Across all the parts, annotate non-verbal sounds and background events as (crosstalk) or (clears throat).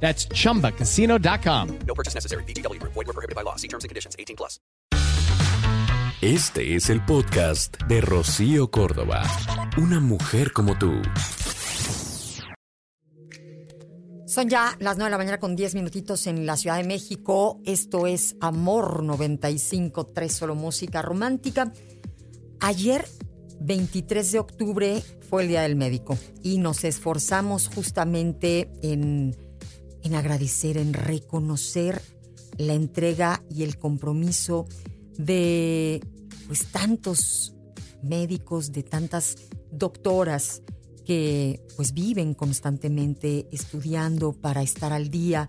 That's chumbacasino.com. No purchase necessary. BGW. Void were prohibited by law. See terms and conditions. 18 plus. Este es el podcast de Rocío Córdoba. Una mujer como tú. Son ya las 9 de la mañana con 10 minutitos en la Ciudad de México. Esto es Amor 95.3, solo música romántica. Ayer, 23 de octubre, fue el Día del Médico y nos esforzamos justamente en, en agradecer, en reconocer la entrega y el compromiso de pues tantos médicos, de tantas doctoras que pues viven constantemente estudiando para estar al día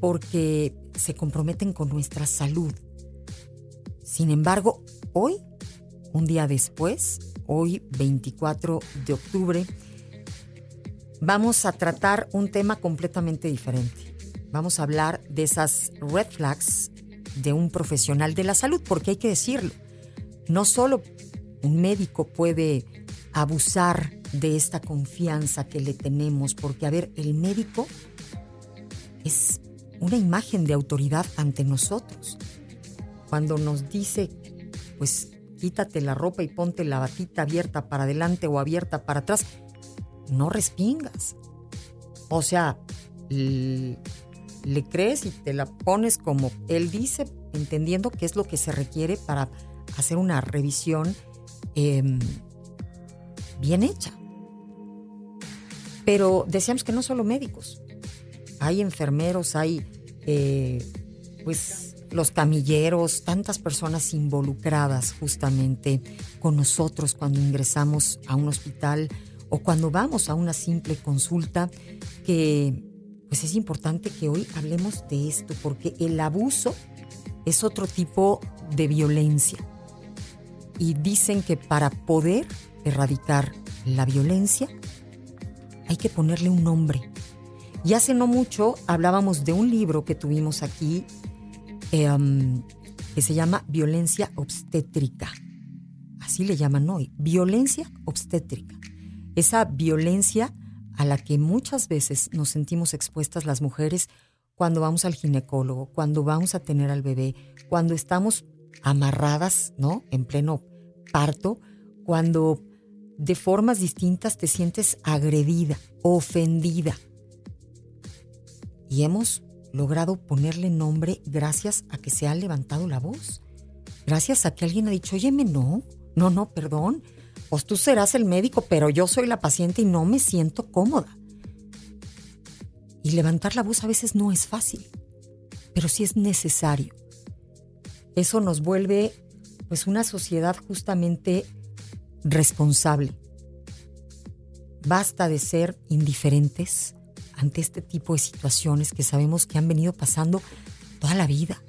porque se comprometen con nuestra salud. Sin embargo, hoy, un día después, hoy 24 de octubre, vamos a tratar un tema completamente diferente. Vamos a hablar de esas red flags de un profesional de la salud, porque hay que decirlo, no solo un médico puede abusar de esta confianza que le tenemos, porque a ver, el médico es una imagen de autoridad ante nosotros. Cuando nos dice, pues quítate la ropa y ponte la batita abierta para adelante o abierta para atrás, no respingas. O sea, le, crees y te la pones como él dice, entendiendo qué es lo que se requiere para hacer una revisión eh, bien hecha. Pero deseamos que no solo médicos, hay enfermeros, hay eh, pues los camilleros, tantas personas involucradas justamente con nosotros cuando ingresamos a un hospital o cuando vamos a una simple consulta, que pues es importante que hoy hablemos de esto, porque el abuso es otro tipo de violencia. Y dicen que para poder erradicar la violencia hay que ponerle un nombre. Y hace no mucho hablábamos de un libro que tuvimos aquí um, que se llama Violencia Obstétrica. Así le llaman hoy, violencia obstétrica. Esa violencia a la que muchas veces nos sentimos expuestas las mujeres cuando vamos al ginecólogo, cuando vamos a tener al bebé, cuando estamos amarradas, ¿no? En pleno parto, cuando de formas distintas te sientes agredida, ofendida. Y hemos logrado ponerle nombre gracias a que se ha levantado la voz. Gracias a que alguien ha dicho, óyeme, no, no, no, perdón. Pues tú serás el médico, pero yo soy la paciente y no me siento cómoda. Y levantar la voz a veces no es fácil, pero sí es necesario. Eso nos vuelve pues una sociedad justamente responsable. Basta de ser indiferentes ante este tipo de situaciones que sabemos que han venido pasando toda la vida.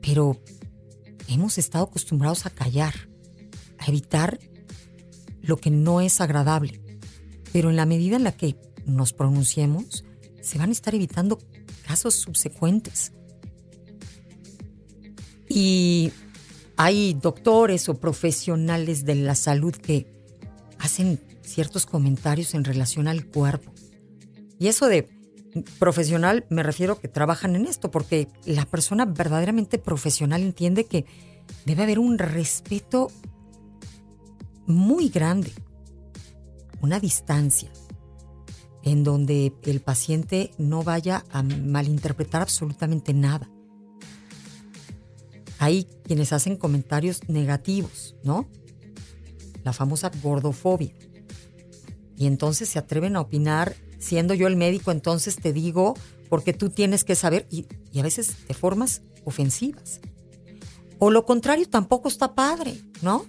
Pero hemos estado acostumbrados a callar, a evitar lo que no es agradable. Pero en la medida en la que nos pronunciemos, se van a estar evitando casos subsecuentes. Y hay doctores o profesionales de la salud que hacen ciertos comentarios en relación al cuerpo. Y eso de profesional me refiero que trabajan en esto, porque la persona verdaderamente profesional entiende que debe haber un respeto muy grande, una distancia, en donde el paciente no vaya a malinterpretar absolutamente nada. Hay quienes hacen comentarios negativos, ¿no? La famosa gordofobia. Y entonces se atreven a opinar, siendo yo el médico, entonces te digo, porque tú tienes que saber, y, y a veces de formas ofensivas. O lo contrario, tampoco está padre, ¿no?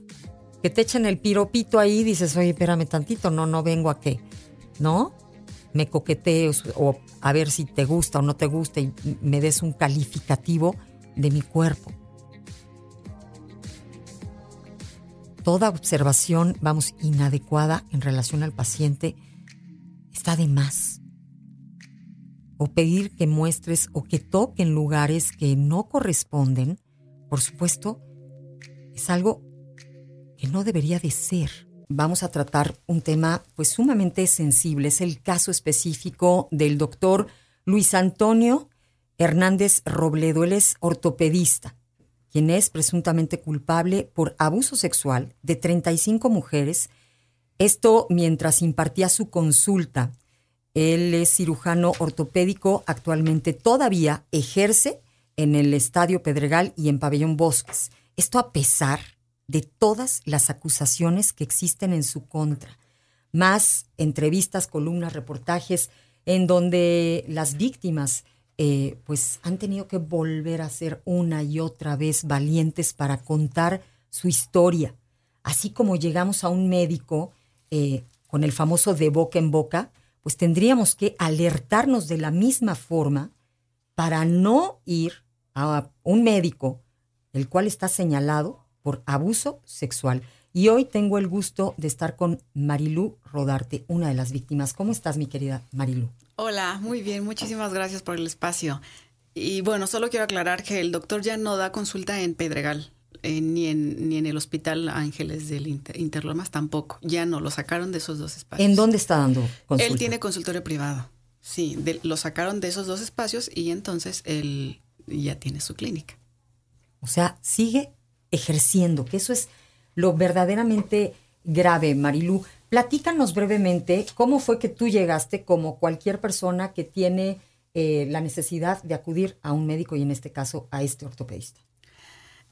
Que te echen el piropito ahí y dices, oye, espérame tantito, no, no vengo a qué, ¿no? Me coquetees o a ver si te gusta o no te gusta y me des un calificativo de mi cuerpo. Toda observación, vamos, inadecuada en relación al paciente está de más. O pedir que muestres o que toquen lugares que no corresponden, por supuesto, es algo que no debería de ser. Vamos a tratar un tema pues sumamente sensible, es el caso específico del doctor Luis Antonio Hernández Robledo, él es ortopedista, quien es presuntamente culpable por abuso sexual de 35 mujeres, esto mientras impartía su consulta. Él es cirujano ortopédico, actualmente todavía ejerce en el Estadio Pedregal y en Pabellón Bosques. Esto a pesar de todas las acusaciones que existen en su contra, más entrevistas, columnas, reportajes, en donde las víctimas eh, pues han tenido que volver a ser una y otra vez valientes para contar su historia. Así como llegamos a un médico eh, con el famoso de boca en boca, pues tendríamos que alertarnos de la misma forma para no ir a un médico el cual está señalado por abuso sexual. Y hoy tengo el gusto de estar con Marilú Rodarte, una de las víctimas. ¿Cómo estás, mi querida Marilú? Hola, muy bien, muchísimas gracias por el espacio. Y bueno, solo quiero aclarar que el doctor ya no da consulta en Pedregal, eh, ni, en, ni en el Hospital Ángeles del Interlomas tampoco. Ya no, lo sacaron de esos dos espacios. ¿En dónde está dando consulta? Él tiene consultorio privado. Sí, lo sacaron de esos dos espacios y entonces él ya tiene su clínica. O sea, sigue ejerciendo, que eso es lo verdaderamente grave, Marilú. Platícanos brevemente cómo fue que tú llegaste como cualquier persona que tiene eh, la necesidad de acudir a un médico y en este caso a este ortopedista.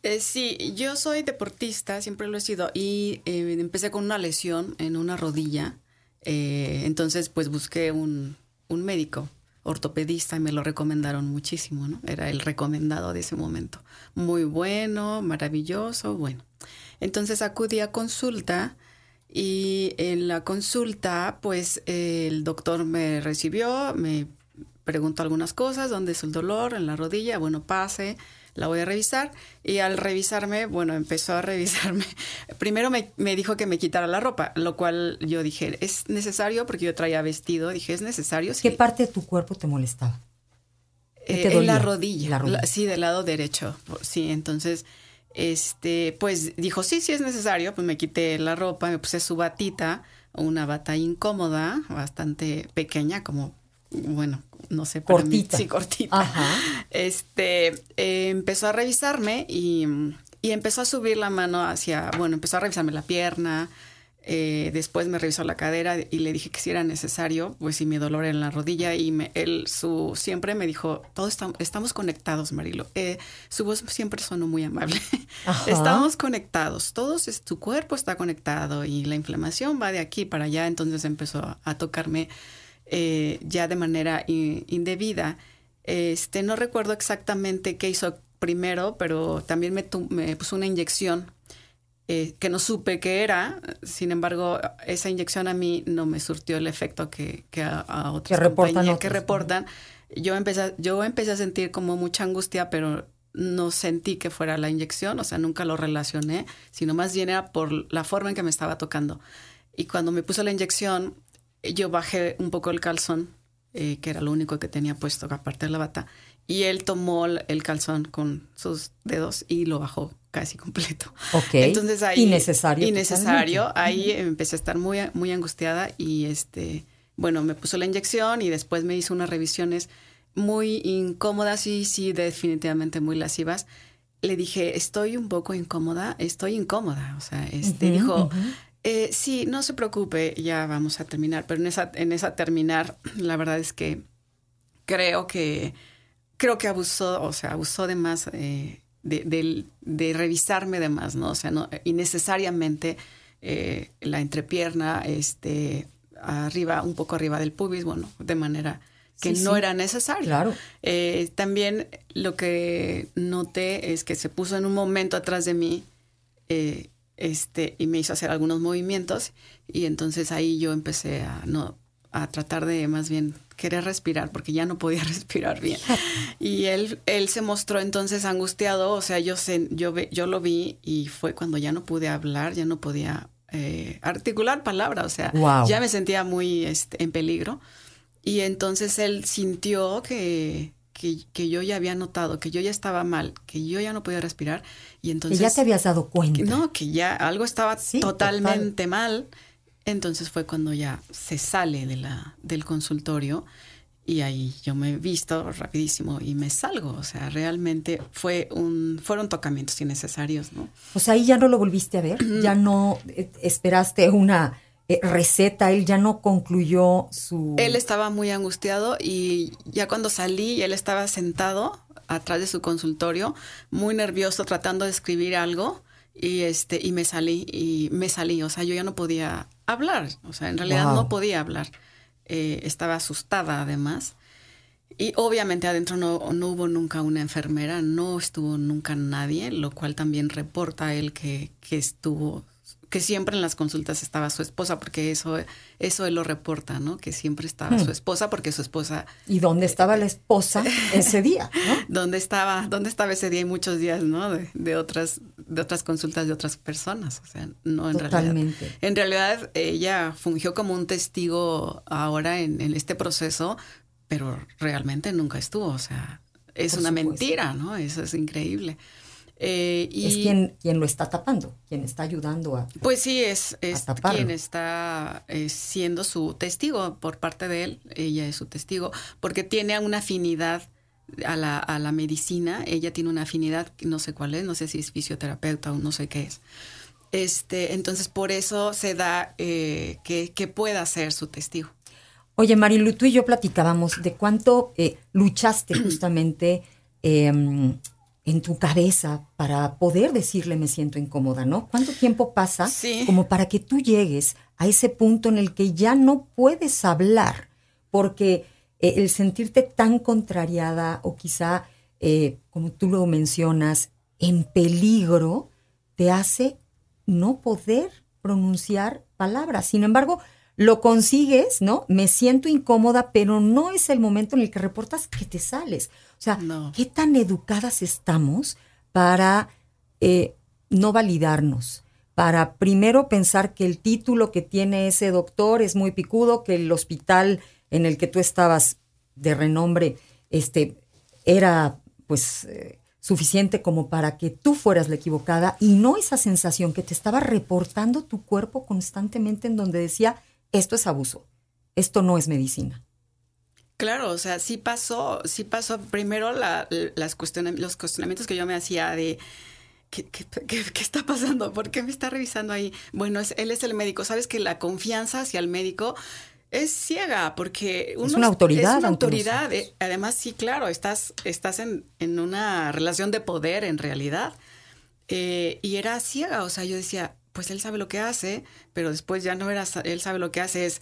Eh, sí, yo soy deportista, siempre lo he sido, y eh, empecé con una lesión en una rodilla. entonces, pues busqué un, un médico ortopedista y me lo recomendaron muchísimo, ¿no? Era el recomendado de ese momento. Muy bueno, maravilloso, bueno. Entonces acudí a consulta y en la consulta, pues el doctor me recibió, me preguntó algunas cosas, dónde es el dolor, en la rodilla, bueno, pase, la voy a revisar. Y al revisarme, bueno, empezó a revisarme. (laughs) Primero me, dijo que me quitara la ropa, lo cual yo dije, ¿es necesario? Porque yo traía vestido, dije, ¿es necesario? ¿Qué parte de tu cuerpo te molestaba? Eh, en la rodilla, sí, del lado derecho. Sí, entonces, este, pues dijo, sí, sí es necesario. Pues me quité la ropa, me puse su batita, una bata incómoda, bastante pequeña, como bueno, no sé, cortita. sí, cortita. Este, eh, empezó a revisarme y, y, empezó a subir la mano hacia, bueno, empezó a revisarme la pierna, eh, después me revisó la cadera y le dije que si era necesario, pues si mi dolor en la rodilla y me, él su, siempre me dijo, todos estamos conectados, Marilo. Eh, su voz siempre sonó muy amable. (laughs) estamos conectados, todos, es, tu cuerpo está conectado y la inflamación va de aquí para allá. Entonces empezó a tocarme eh, ya de manera indebida. Este, no recuerdo exactamente qué hizo primero, pero también me, me puso una inyección eh, que no supe qué era. Sin embargo, esa inyección a mí no me surtió el efecto que, que a, a, otras que reportan, que reportan. Yo empecé, yo empecé a sentir como mucha angustia, pero no sentí que fuera la inyección, o sea, nunca lo relacioné, sino más bien era por la forma en que me estaba tocando. Y cuando me puso la inyección, yo bajé un poco el calzón, eh, que era lo único que tenía puesto aparte de la bata, y él tomó el calzón con sus dedos y lo bajó casi completo. Ok. Entonces ahí... Innecesario. Innecesario. Ahí empecé a estar muy, muy angustiada y este, bueno, me puso la inyección y después me hizo unas revisiones muy incómodas y sí, definitivamente muy lascivas. Le dije, estoy un poco incómoda, estoy incómoda. O sea, este dijo, eh, sí, no se preocupe, ya vamos a terminar, pero en esa, en esa terminar, la verdad es que creo que creo que abusó, o sea, abusó de más, eh, de, de, revisarme de más, ¿no? O sea, no, innecesariamente eh, la entrepierna, este, arriba, un poco arriba del pubis, bueno, de manera que no era necesario. Claro. Eh, también lo que noté es que se puso en un momento atrás de mí eh, este, y me hizo hacer algunos movimientos y entonces ahí yo empecé a, no, a tratar de más bien querer respirar porque ya no podía (laughs) respirar bien. Y él, él se mostró entonces angustiado, o sea, yo, sé, yo, yo lo vi y fue cuando ya no pude hablar, ya no podía eh, articular palabras, o sea, Wow. ya me sentía muy este, en peligro. Y entonces él sintió que, que, que yo ya había notado, que yo ya estaba mal, que yo ya no podía respirar. Y Que entonces... ya te habías dado cuenta. que No, que ya algo estaba Sí, totalmente mal. Entonces fue cuando ya se sale de la, del consultorio y ahí yo me he visto rapidísimo y me salgo. O sea, realmente fue un, fueron tocamientos innecesarios, ¿no? O sea, ahí ya no lo volviste a ver, ya no eh, esperaste una eh, receta, él ya no concluyó su... Él estaba muy angustiado y ya cuando salí, él estaba sentado atrás de su consultorio, muy nervioso, tratando de escribir algo y este y me salí y me salí, o sea, yo ya no podía hablar, o sea, en realidad Wow. no podía hablar. Eh, estaba asustada además. Y obviamente adentro no, no hubo nunca una enfermera, no estuvo nunca nadie, lo cual también reporta él que, que estuvo, que siempre en las consultas estaba su esposa, porque eso, eso él lo reporta, ¿no? Que siempre estaba su esposa, porque su esposa, ¿Y dónde estaba la esposa ese día? ¿no? (laughs) ¿dónde estaba? ¿Dónde estaba ese día y muchos días, ¿no? De, de otras, de otras consultas de otras personas, o sea, no en realidad. Totalmente. En realidad, ella fungió como un testigo ahora en, en este proceso, pero realmente nunca estuvo. O sea, es Por una supuesto. mentira, ¿no? Eso es increíble. Eh, y Es quien, quien lo está tapando, quien está ayudando a... pues sí, es, es quien está eh, siendo su testigo por parte de él. Ella es su testigo, porque tiene una afinidad a la, a la medicina. Ella tiene una afinidad, no sé cuál es, no sé si es fisioterapeuta o no sé qué es. Este, entonces, por eso se da eh, que, que pueda ser su testigo. Oye, Marilu, tú y yo platicábamos de cuánto luchaste (clears throat) justamente eh, en tu cabeza para poder decirle me siento incómoda, ¿no? ¿Cuánto tiempo pasa Sí. como para que tú llegues a ese punto en el que ya no puedes hablar? Porque eh, el sentirte tan contrariada o quizá, eh, como tú lo mencionas, en peligro, te hace no poder pronunciar palabras. Sin embargo, lo consigues, ¿no? Me siento incómoda, pero no es el momento en el que reportas que te sales. O sea, No. ¿qué tan educadas estamos para eh, no validarnos? Para primero pensar que el título que tiene ese doctor es muy picudo, que el hospital en el que tú estabas de renombre este, era pues eh, suficiente como para que tú fueras la equivocada y no esa sensación que te estaba reportando tu cuerpo constantemente en donde decía, esto es abuso, esto no es medicina. Claro, o sea, sí pasó, sí pasó primero la- las cuestiona- los cuestionamientos que yo me hacía de ¿qué, qué, qué- qué está pasando? ¿Por qué me está revisando ahí? Bueno, es, él es el médico. Sabes que la confianza hacia el médico es ciega porque uno una autoridad Es una autoridad. Además, sí, claro, estás, estás en, en una relación de poder en realidad. Eh, y era ciega, o sea, yo decía, pues él sabe lo que hace, pero después ya no era, él sabe lo que hace, es,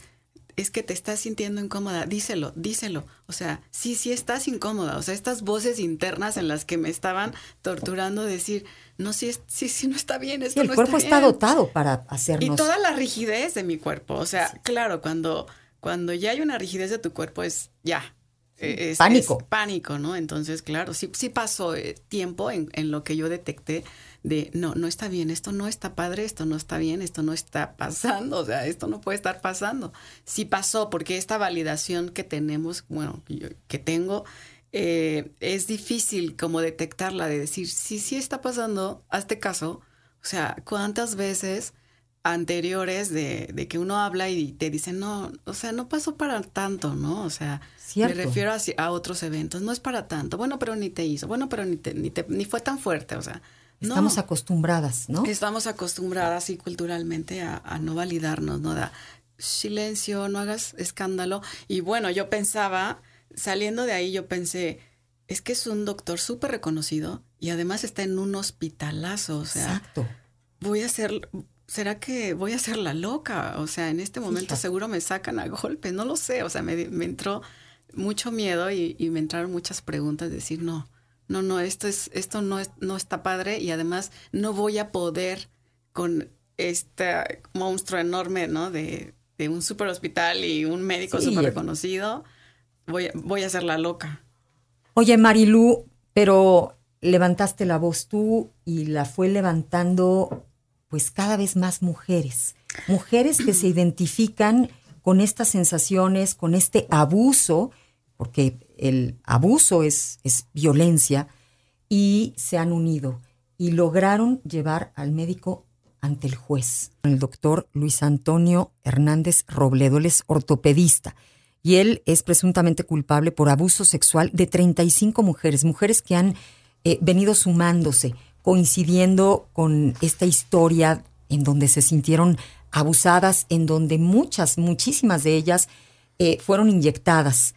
es que te estás sintiendo incómoda, díselo, díselo. O sea, sí, sí estás incómoda, o sea, estas voces internas en las que me estaban torturando, decir, no, sí, es- sí, sí, no está bien, esto Sí, el no cuerpo está dotado para Y hacernos... toda la rigidez de mi cuerpo, o sea, claro, cuando, cuando ya hay una rigidez de tu cuerpo es ya. eh, es- Pánico. es pánico, ¿no? Entonces, claro, sí, sí pasó eh, tiempo en, en lo que yo detecté de, no, no está bien, esto no está padre, esto no está bien, esto no está pasando, o sea, esto no puede estar pasando. Sí pasó, porque esta validación que tenemos, bueno, yo- que tengo, eh, es difícil como detectarla, de decir, sí, sí está pasando, hazte caso. O sea, ¿cuántas veces anteriores de, de que uno habla y te dicen, no, o sea, no pasó para tanto, ¿no? O sea, Cierto. me refiero a, a otros eventos, no es para tanto, bueno, pero ni te hizo, bueno, pero ni, te, ni, te- ni fue tan fuerte, o sea, no. Estamos acostumbradas, ¿no? Estamos acostumbradas y culturalmente a, a no validarnos, ¿no? Da silencio, no hagas escándalo. Y bueno, yo pensaba, saliendo de ahí, yo pensé, es que es un doctor súper reconocido y además está en un hospitalazo, o sea, Exacto. voy a ser, ¿será que voy a ser la loca? O sea, en este momento seguro me sacan a golpes, no lo sé, o sea, me, me entró mucho miedo y, y me entraron muchas preguntas, de decir, no, no, no, esto es, esto no es, no está padre y además no voy a poder con este monstruo enorme, ¿no? De, de un super hospital y un médico Sí. súper reconocido, voy, a- voy a ser la loca. Oye, Marilú, pero levantaste la voz tú y la fue levantando pues cada vez más mujeres. Mujeres que se identifican con estas sensaciones, con este abuso, porque el abuso es, violencia, y se han unido y lograron llevar al médico ante el juez. El doctor Luis Antonio Hernández Robledo, él es ortopedista y él es presuntamente culpable por abuso sexual de 35 mujeres, mujeres que han eh, venido sumándose, coincidiendo con esta historia en donde se sintieron abusadas, en donde muchas, muchísimas de ellas eh, fueron inyectadas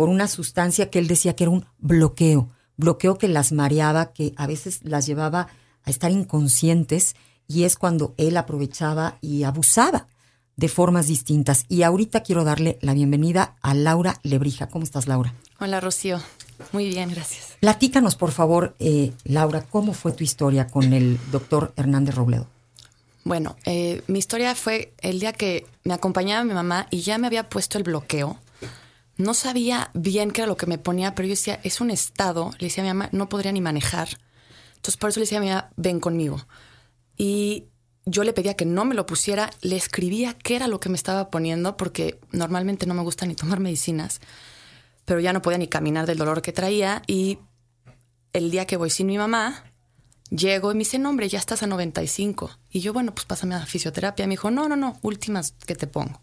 por una sustancia que él decía que era un bloqueo, bloqueo que las mareaba, que a veces las llevaba a estar inconscientes y es cuando él aprovechaba y abusaba de formas distintas. Y ahorita quiero darle la bienvenida a Laura Lebrija. ¿Cómo estás, Laura? Hola, Rocío. Muy bien, gracias. Platícanos, por favor, eh, Laura, ¿cómo fue tu historia con el doctor Hernández Robledo? Bueno, eh, mi historia fue el día que me acompañaba mi mamá y ya me había puesto el bloqueo. No sabía bien qué era lo que me ponía, pero yo decía, es un estado. Le decía a mi mamá, no podría ni manejar. Entonces, por eso le decía a mi mamá, ven conmigo. Y yo le pedía que no me lo pusiera, le escribía qué era lo que me estaba poniendo, porque normalmente no me gusta ni tomar medicinas, pero ya no podía ni caminar del dolor que traía. Y el día que voy sin mi mamá, llego y me dice, no, hombre, ya estás a 95. Y yo, bueno, pues pásame a fisioterapia. Me dijo, no, no, no, últimas que te pongo.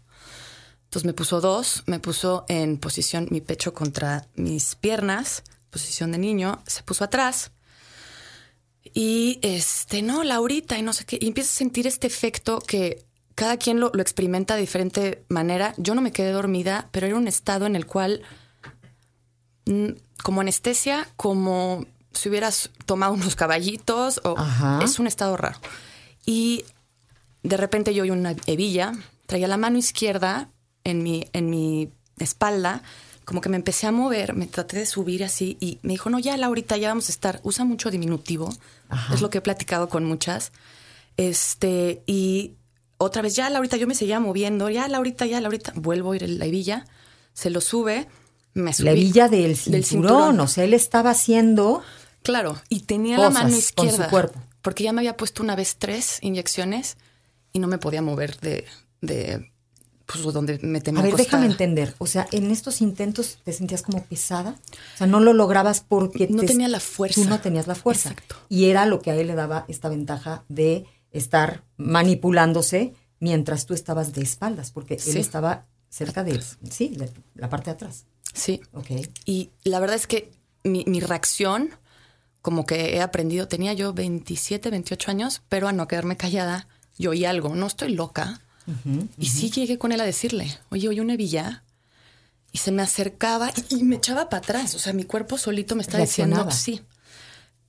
Entonces me puso dos, me puso en posición mi pecho contra mis piernas, posición de niño, se puso atrás. Y este, no, Laurita, y no sé qué. Y empiezo a sentir este efecto que cada quien lo, lo experimenta de diferente manera. Yo no me quedé dormida, pero era un estado en el cual, mm, como anestesia, como si hubieras tomado unos caballitos, o Ajá. es un estado raro. Y de repente yo oí una hebilla, traía la mano izquierda en mi, en mi espalda, como que me empecé a mover, me traté de subir así y me dijo, no, ya Laurita, ya vamos a estar. Usa mucho diminutivo, es lo que he platicado con muchas. Este, y otra vez, ya Laurita, yo me seguía moviendo, ya Laurita, ya Laurita, vuelvo a ir la hebilla, se lo sube, me subí. La hebilla del cinturón, o sea, él estaba haciendo... Claro, y tenía la mano con su izquierda. cuerpo. Porque ya me había puesto una vez tres inyecciones y no me podía mover de, de pues, donde me tenía A ver, déjame entender. O sea, en estos intentos te sentías como pesada. O sea, no lo lograbas porque No te- tenía la fuerza. Tú no tenías la fuerza. Exacto. Y era lo que a él le daba esta ventaja de estar manipulándose mientras tú estabas de espaldas, porque él estaba cerca de, sí, de la parte de atrás. Sí. Ok. Y la verdad es que mi, mi reacción, como que he aprendido, tenía yo 27, 28 años, pero a no quedarme callada, yo oí algo, no estoy loca. Y sí llegué con él a decirle, oye, oí una hebilla. Y se me acercaba y, y me echaba para atrás. O sea, mi cuerpo solito me está diciendo, Reaccionaba. sí.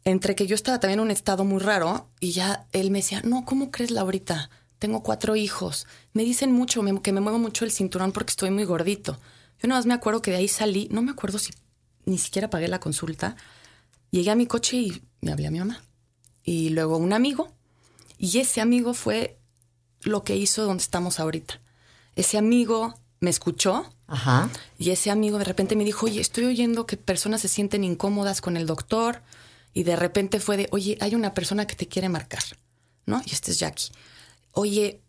Entre que yo estaba también en un estado muy raro y ya él me decía, no, ¿cómo crees, Laurita? Tengo cuatro hijos. Me dicen mucho me- que me muevo mucho el cinturón porque estoy muy gordito. Yo nada más me acuerdo que de ahí salí, no me acuerdo si ni siquiera pagué la consulta. Llegué a mi coche y me hablé a mi mamá. Y luego un amigo. Y ese amigo fue lo que hizo donde estamos ahorita. Ese amigo me escuchó Ajá. y ese amigo de repente me dijo, oye, estoy oyendo que personas se sienten incómodas con el doctor. Y de repente fue de, oye, hay una persona que te quiere marcar, ¿no? Y este es Jackie. Oye,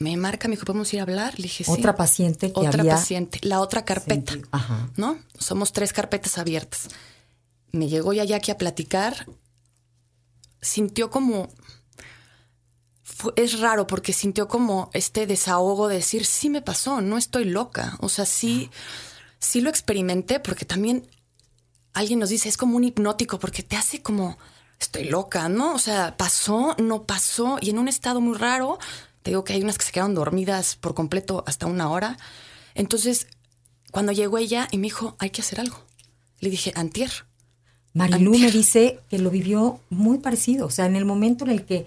me marca, me dijo, ¿podemos ir a hablar? Le dije, sí. Otra paciente que Otra había paciente. La otra carpeta. Ajá. ¿no? Somos tres carpetas abiertas. Me llegó ya Jackie a platicar. Sintió como... es raro porque sintió como este desahogo de decir, sí me pasó, no estoy loca. O sea, sí, sí lo experimenté porque también alguien nos dice, es como un hipnótico porque te hace como, estoy loca, ¿no? O sea, pasó, no pasó y en un estado muy raro. Te digo que hay unas que se quedaron dormidas por completo hasta una hora. Entonces, cuando llegó ella y me dijo, hay que hacer algo. Le dije, antier. Marilú me dice que lo vivió muy parecido. O sea, en el momento en el que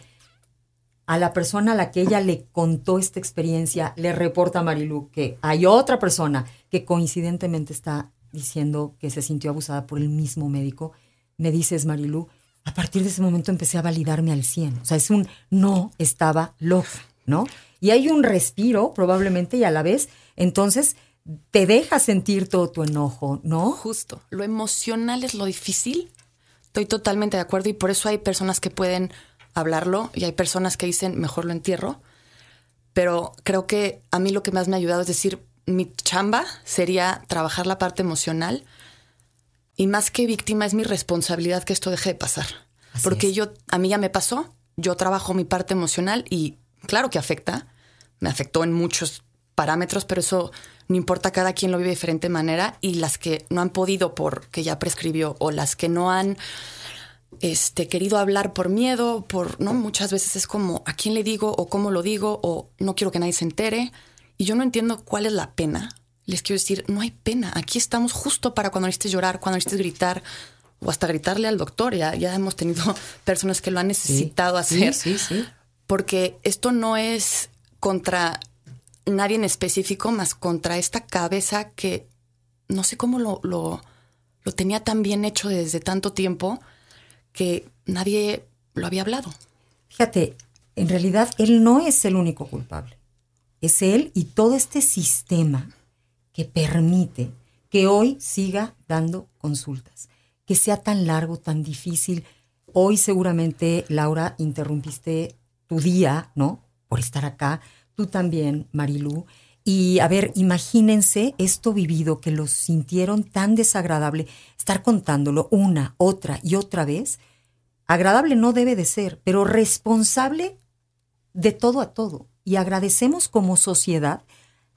a la persona a la que ella le contó esta experiencia, le reporta a Marilú que hay otra persona que coincidentemente está diciendo que se sintió abusada por el mismo médico, me dices, Marilú, a partir de ese momento empecé a validarme al 100. O sea, es un no estaba loca, ¿no? y hay un respiro probablemente y a la vez, entonces te deja sentir todo tu enojo, ¿no? Justo. Lo emocional es lo difícil. Estoy totalmente de acuerdo y por eso hay personas que pueden hablarlo y hay personas que dicen mejor lo entierro. Pero creo que a mí lo que más me ha ayudado es decir, mi chamba sería trabajar la parte emocional y más que víctima es mi responsabilidad que esto deje de pasar. Así Porque es. yo, a mí ya me pasó, yo trabajo mi parte emocional y claro que afecta, me afectó en muchos parámetros, pero eso no importa, cada quien lo vive de diferente manera y las que no han podido porque ya prescribió o las que no han este, querido hablar por miedo, por, ¿no? Muchas veces es como, ¿a quién le digo o cómo lo digo o no quiero que nadie se entere? Y yo no entiendo cuál es la pena. Les quiero decir, no hay pena. Aquí estamos justo para cuando necesites llorar, cuando necesites gritar o hasta gritarle al doctor. Ya, ya hemos tenido (laughs) personas que lo han necesitado Sí, hacer. Sí, sí. Porque esto no es contra nadie en específico, más contra esta cabeza que no sé cómo lo, lo, lo tenía tan bien hecho desde tanto tiempo que nadie lo había hablado. Fíjate, en realidad él no es el único culpable. Es él y todo este sistema que permite que hoy siga dando consultas, que sea tan largo, tan difícil. Hoy seguramente, Laura, interrumpiste tu día, ¿no? Por estar acá. Tú también, Marilú. Y a ver, imagínense esto vivido, que lo sintieron tan desagradable, estar contándolo una, otra y otra vez. Agradable no debe de ser, pero responsable de todo a todo. Y agradecemos como sociedad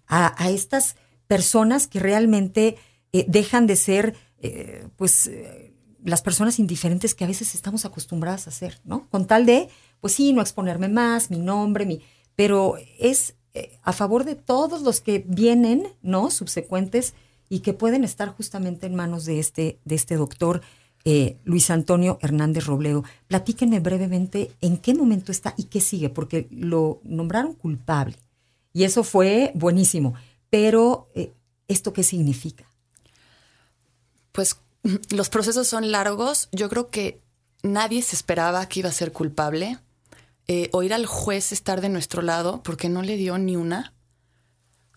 a, estas personas que realmente eh, dejan de ser, eh, pues, eh, las personas indiferentes que a veces estamos acostumbradas a ser, ¿no? Con tal de, pues sí, no exponerme más, mi nombre, mi. Pero es a favor de todos los que vienen, ¿no? Subsecuentes y que pueden estar justamente en manos de este, de este doctor eh, Luis Antonio Hernández Robledo. Platíquenme brevemente en qué momento está y qué sigue, porque lo nombraron culpable. Y eso fue buenísimo. Pero, eh, ¿esto qué significa? Pues los procesos son largos. Yo creo que nadie se esperaba que iba a ser culpable. Eh, al juez estar de nuestro lado porque no le dio ni una.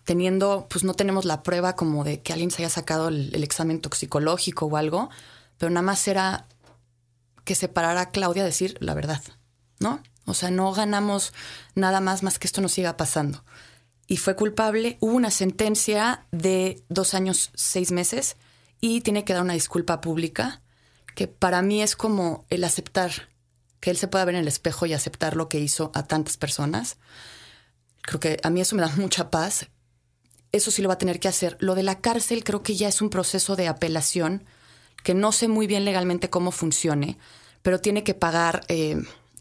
Teniendo, pues no tenemos la prueba como de que alguien se haya sacado el, el examen toxicológico o algo, pero nada más era que se parara a Claudia a decir la verdad, ¿no? O sea, no ganamos nada más más que esto nos siga pasando. Y fue culpable, hubo una sentencia de dos años, seis meses, y tiene que dar una disculpa pública, que para mí es como el aceptar, que él se pueda ver en el espejo y aceptar lo que hizo a tantas personas. Creo que a mí eso me da (laughs) mucha paz. Eso sí lo va a tener que hacer. Lo de la cárcel creo que ya es un proceso de apelación que no sé muy bien legalmente cómo funcione, pero tiene que pagar eh,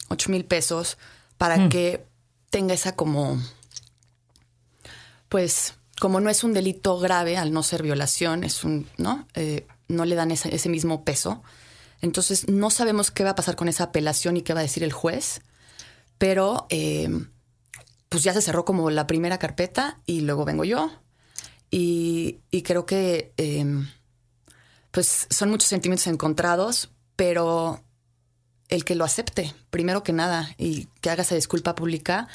8 mil pesos para que tenga esa como, pues, como no es un delito grave al no ser violación, es un, ¿no? Eh, no le dan ese, ese mismo peso. Entonces, no sabemos qué va a pasar con esa apelación y qué va a decir el juez, pero eh, pues ya se cerró como la primera carpeta y luego vengo yo. Y, creo que eh, pues son muchos sentimientos encontrados, pero el que lo acepte, primero que nada, y que haga esa disculpa pública,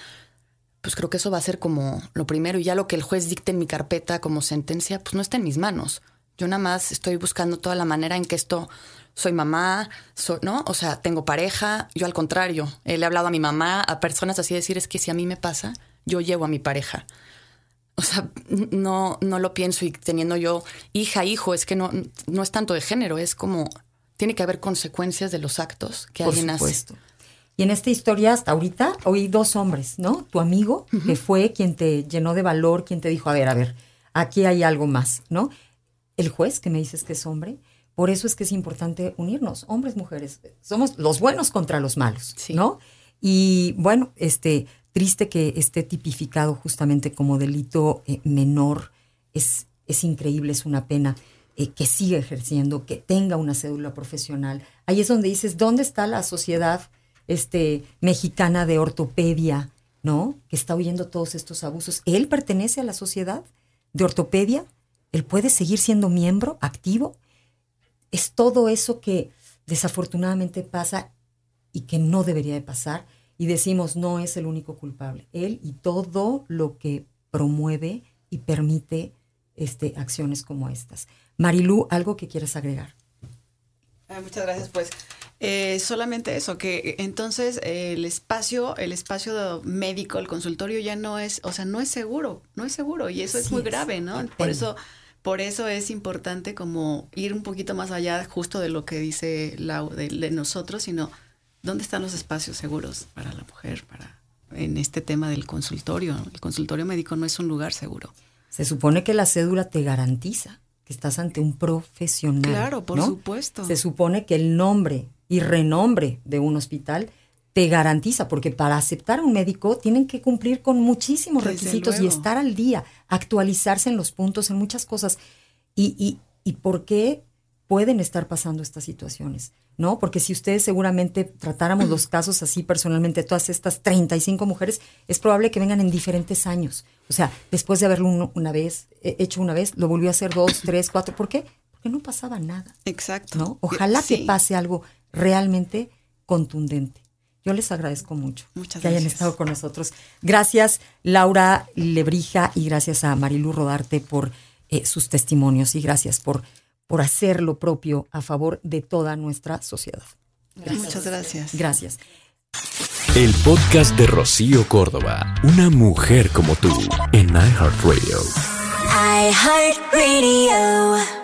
pues creo que eso va a ser como lo primero. Y ya lo que el juez dicte en mi carpeta como sentencia, pues no está en mis manos. Yo nada más estoy buscando toda la manera en que esto soy mamá, ¿no? O sea, tengo pareja. Yo al contrario, eh, le he hablado a mi mamá, a personas así, decir es que si a mí me pasa, yo llevo a mi pareja. O sea, no, no lo pienso y teniendo yo hija, hijo, es que no, no es tanto de género, es como tiene que haber consecuencias de los actos que Por alguien supuesto. Y en esta historia, hasta ahorita, oí dos hombres, ¿no? Tu amigo, que fue quien te llenó de valor, quien te dijo, a ver, a ver, aquí hay algo más, ¿no? El juez, que me dices que es hombre. Por eso es que es importante unirnos, hombres, mujeres. Somos los buenos contra los malos, Sí. ¿no? Y bueno, este, triste que esté tipificado justamente como delito eh, menor. Es, es increíble, es una pena eh, que siga ejerciendo, que tenga una cédula profesional. Ahí es donde dices, ¿dónde está la sociedad este, mexicana de ortopedia, ¿no? Que está oyendo todos estos abusos. Él pertenece a la sociedad de ortopedia. Él puede seguir siendo miembro activo. Es todo eso que desafortunadamente pasa y que no debería de pasar. y decimos, no es el único culpable. Él y todo lo que promueve y permite este, acciones como estas. Marilú, ¿algo que quieras agregar? Ah, muchas gracias, pues. Eh, solamente eso, que entonces eh, el espacio, el espacio médico, el consultorio ya no es, o sea, no es seguro, no es seguro y eso es muy es, grave, ¿no? Por eso, por eso es importante como ir un poquito más allá justo de lo que dice Lau, de, de nosotros, sino dónde están los espacios seguros para la mujer, para en este tema del consultorio. El consultorio médico no es un lugar seguro. Se supone que la cédula te garantiza que estás ante un profesional. Claro, por ¿no? supuesto. Se supone que el nombre y renombre de un hospital te garantiza, porque para aceptar a un médico tienen que cumplir con muchísimos Desde requisitos y estar al día, actualizarse en los puntos, en muchas cosas. ¿Y, y, y por qué pueden estar pasando estas situaciones? ¿No? Porque si ustedes seguramente tratáramos los (clears throat) casos así personalmente, todas estas 35 mujeres, es probable que vengan en diferentes años. O sea, después de haberlo uno- una vez, eh, hecho una vez, lo volvió a hacer dos, (clears throat) tres, cuatro. ¿Por qué? Porque no pasaba nada. Exacto. ¿no? Ojalá que pase algo realmente contundente. Yo les agradezco mucho Muchas que hayan estado con nosotros. Gracias, Laura Lebrija, y gracias a Marilu Rodarte por eh, sus testimonios y gracias por, por hacer lo propio a favor de toda nuestra sociedad. Muchas gracias. Gracias. El podcast de Rocío Córdoba, una mujer como tú, en iHeartRadio. iHeartRadio.